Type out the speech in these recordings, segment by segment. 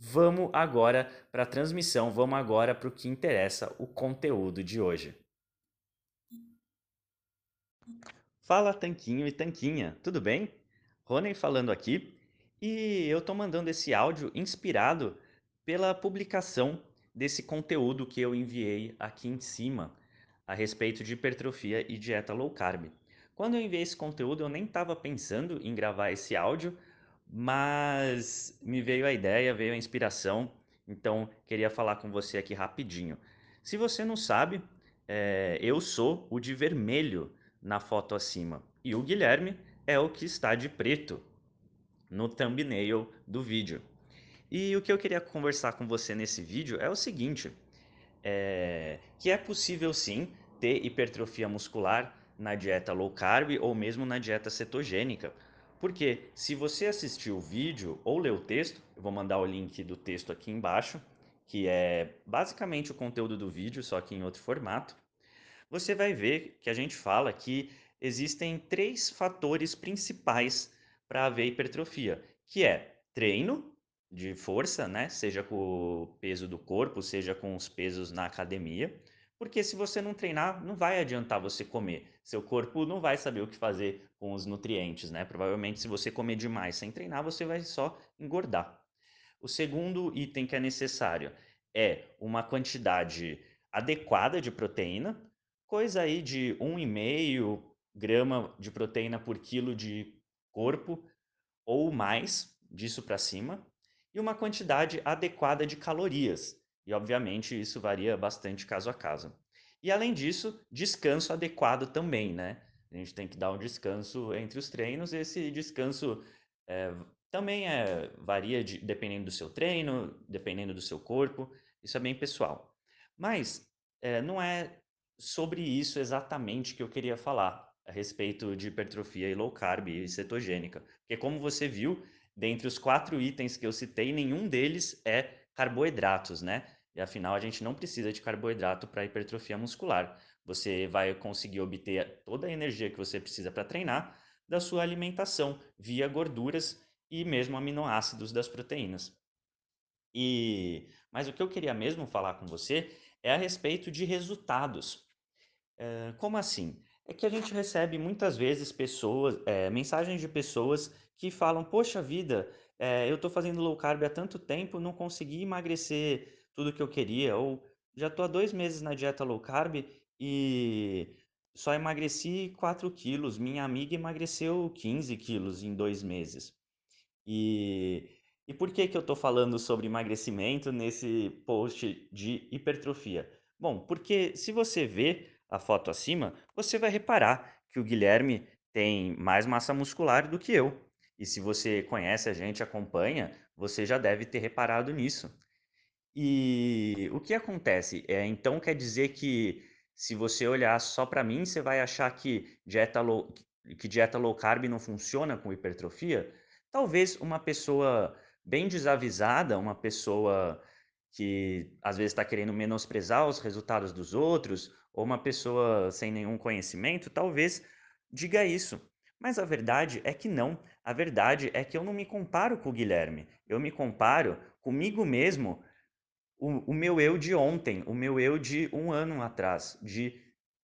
Vamos agora para a transmissão, vamos agora para o que interessa, o conteúdo de hoje. Fala Tanquinho e Tanquinha, tudo bem? Rony falando aqui e eu estou mandando esse áudio inspirado pela publicação desse conteúdo que eu enviei aqui em cima a respeito de hipertrofia e dieta low carb. Quando eu enviei esse conteúdo, eu nem estava pensando em gravar esse áudio, mas me veio a ideia, veio a inspiração, então queria falar com você aqui rapidinho. Se você não sabe, é, eu sou o de vermelho na foto acima e o Guilherme é o que está de preto no thumbnail do vídeo. E o que eu queria conversar com você nesse vídeo é o seguinte: é, que é possível sim ter hipertrofia muscular na dieta low carb ou mesmo na dieta cetogênica. Porque se você assistiu o vídeo ou leu o texto, eu vou mandar o link do texto aqui embaixo, que é basicamente o conteúdo do vídeo, só que em outro formato, você vai ver que a gente fala que existem três fatores principais para haver hipertrofia, que é treino de força, né? seja com o peso do corpo, seja com os pesos na academia, porque se você não treinar, não vai adiantar você comer. Seu corpo não vai saber o que fazer com os nutrientes, né? Provavelmente, se você comer demais sem treinar, você vai só engordar. O segundo item que é necessário é uma quantidade adequada de proteína, coisa aí de 1,5 grama de proteína por quilo de corpo ou mais, disso para cima, e uma quantidade adequada de calorias, e obviamente isso varia bastante caso a caso. E além disso, descanso adequado também, né? A gente tem que dar um descanso entre os treinos. Esse descanso é, também é, varia de, dependendo do seu treino, dependendo do seu corpo. Isso é bem pessoal. Mas é, não é sobre isso exatamente que eu queria falar a respeito de hipertrofia e low carb e cetogênica. Porque como você viu, dentre os quatro itens que eu citei, nenhum deles é carboidratos, né? E afinal, a gente não precisa de carboidrato para hipertrofia muscular. Você vai conseguir obter toda a energia que você precisa para treinar da sua alimentação via gorduras e mesmo aminoácidos das proteínas. E mas o que eu queria mesmo falar com você é a respeito de resultados. É, como assim? É que a gente recebe muitas vezes pessoas, é, mensagens de pessoas que falam: Poxa vida, é, eu estou fazendo low carb há tanto tempo, não consegui emagrecer tudo que eu queria, ou já tô há dois meses na dieta low carb e só emagreci 4 quilos, minha amiga emagreceu 15 quilos em dois meses. E, e por que, que eu estou falando sobre emagrecimento nesse post de hipertrofia? Bom, porque se você ver a foto acima, você vai reparar que o Guilherme tem mais massa muscular do que eu. E se você conhece a gente, acompanha, você já deve ter reparado nisso. E o que acontece? É, então quer dizer que se você olhar só para mim, você vai achar que dieta low, que dieta low carb não funciona com hipertrofia? Talvez uma pessoa bem desavisada, uma pessoa que às vezes está querendo menosprezar os resultados dos outros, ou uma pessoa sem nenhum conhecimento, talvez diga isso. Mas a verdade é que não. A verdade é que eu não me comparo com o Guilherme. Eu me comparo comigo mesmo o, o meu eu de ontem, o meu eu de um ano atrás, de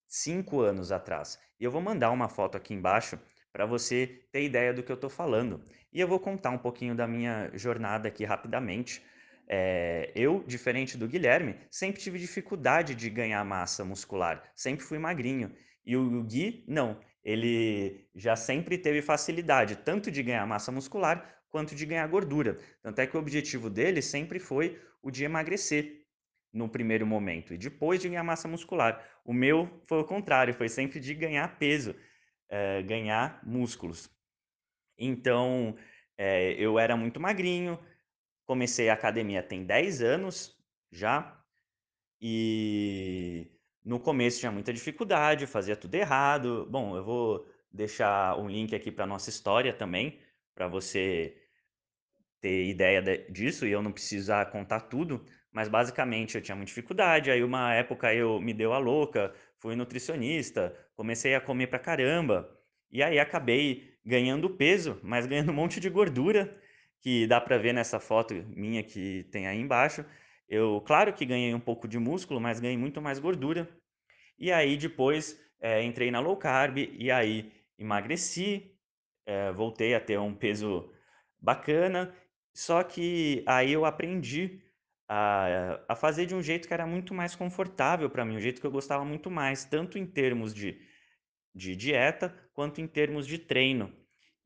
cinco anos atrás. E eu vou mandar uma foto aqui embaixo para você ter ideia do que eu estou falando. E eu vou contar um pouquinho da minha jornada aqui rapidamente. É, eu, diferente do Guilherme, sempre tive dificuldade de ganhar massa muscular, sempre fui magrinho. E o Gui, não. Ele já sempre teve facilidade, tanto de ganhar massa muscular quanto de ganhar gordura. Tanto é que o objetivo dele sempre foi o de emagrecer no primeiro momento e depois de ganhar massa muscular. O meu foi o contrário, foi sempre de ganhar peso, é, ganhar músculos. Então, é, eu era muito magrinho, comecei a academia tem 10 anos já, e no começo tinha muita dificuldade, fazia tudo errado. Bom, eu vou deixar um link aqui para nossa história também, para você ter ideia de, disso e eu não precisar contar tudo, mas basicamente eu tinha muita dificuldade. Aí uma época eu me deu a louca, fui nutricionista, comecei a comer pra caramba, e aí acabei ganhando peso, mas ganhando um monte de gordura, que dá pra ver nessa foto minha que tem aí embaixo. Eu, claro que ganhei um pouco de músculo, mas ganhei muito mais gordura. E aí depois é, entrei na low carb e aí emagreci, é, voltei a ter um peso bacana só que aí eu aprendi a a fazer de um jeito que era muito mais confortável para mim, um jeito que eu gostava muito mais, tanto em termos de de dieta, quanto em termos de treino.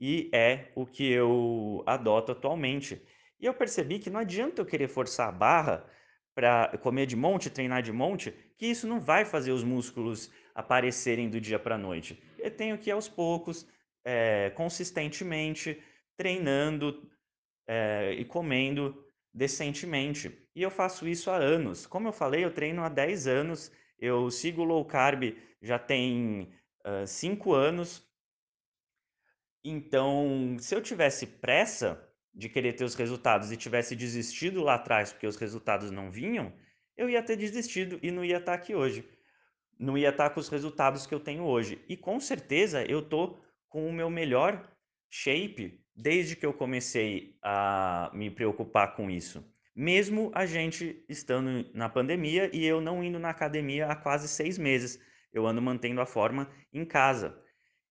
E é o que eu adoto atualmente. E eu percebi que não adianta eu querer forçar a barra para comer de monte, treinar de monte, que isso não vai fazer os músculos aparecerem do dia para a noite. Eu tenho que ir aos poucos, eh, consistentemente, treinando, eh, e comendo decentemente. E eu faço isso há anos. Como eu falei, eu treino há 10 anos, eu sigo low carb já tem hã, 5 anos. Então, se eu tivesse pressa de querer ter os resultados e tivesse desistido lá atrás porque os resultados não vinham, eu ia ter desistido e não ia estar aqui hoje não ia estar com os resultados que eu tenho hoje. E com certeza eu tô com o meu melhor shape desde que eu comecei a me preocupar com isso. Mesmo a gente estando na pandemia e eu não indo na academia há quase seis meses. Eu ando mantendo a forma em casa.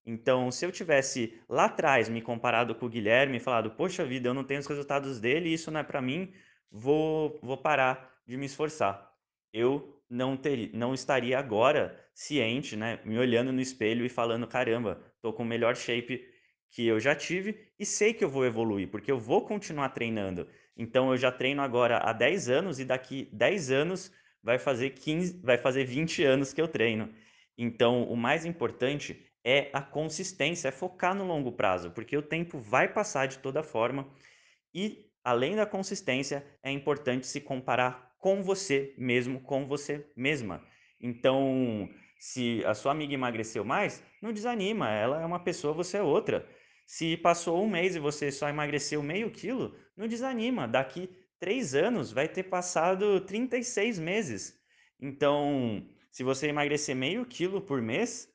Então, se eu tivesse lá atrás me comparado com o Guilherme e falado, poxa vida, eu não tenho os resultados dele, isso não é para mim, vou, vou parar de me esforçar. Eu não, ter, não estaria agora ciente, né, me olhando no espelho e falando, caramba, tô com o melhor shape que eu já tive e sei que eu vou evoluir, porque eu vou continuar treinando. Então eu já treino agora há 10 anos e daqui 10 anos vai fazer 15, vai fazer 20 anos que eu treino. Então o mais importante é a consistência, é focar no longo prazo, porque o tempo vai passar de toda forma e além da consistência, é importante se comparar com você mesmo, com você mesma. Então, se a sua amiga emagreceu mais, não desanima, ela é uma pessoa, você é outra. Se passou um mês e você só emagreceu meio quilo, não desanima. Daqui três anos vai ter passado 36 meses. Então, se você emagrecer meio quilo por mês,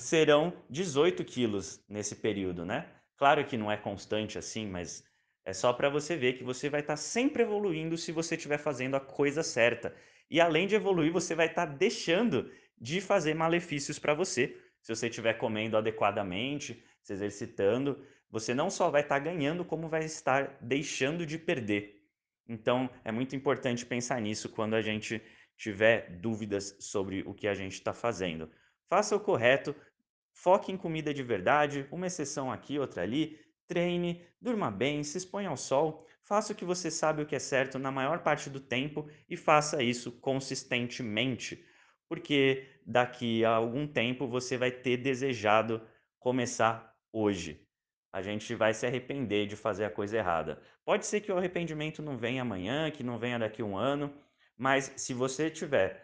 serão 18 quilos nesse período, né? Claro que não é constante assim, mas é só para você ver que você vai estar sempre evoluindo se você estiver fazendo a coisa certa. E além de evoluir, você vai estar deixando de fazer malefícios para você. Se você estiver comendo adequadamente, se exercitando, você não só vai estar ganhando, como vai estar deixando de perder. Então, é muito importante pensar nisso quando a gente tiver dúvidas sobre o que a gente está fazendo. Faça o correto, foque em comida de verdade, uma exceção aqui, outra ali, treine, durma bem, se exponha ao sol, faça o que você sabe o que é certo na maior parte do tempo e faça isso consistentemente, porque daqui a algum tempo você vai ter desejado começar hoje. a gente vai se arrepender de fazer a coisa errada. Pode ser que o arrependimento não venha amanhã, que não venha daqui a um ano, mas se você estiver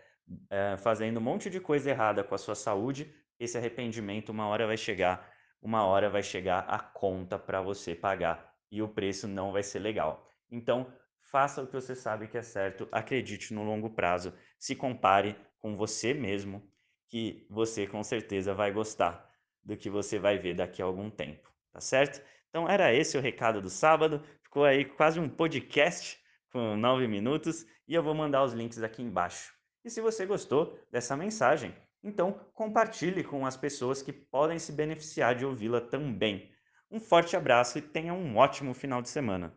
é, fazendo um monte de coisa errada com a sua saúde, esse arrependimento uma hora vai chegar, uma hora vai chegar a conta para você pagar e o preço não vai ser legal. Então, faça o que você sabe que é certo, acredite no longo prazo, se compare com você mesmo, que você com certeza vai gostar do que você vai ver daqui a algum tempo, tá certo? Então era esse o recado do sábado, ficou aí quase um podcast com nove minutos e eu vou mandar os links aqui embaixo. E se você gostou dessa mensagem, então compartilhe com as pessoas que podem se beneficiar de ouvi-la também. Um forte abraço e tenha um ótimo final de semana.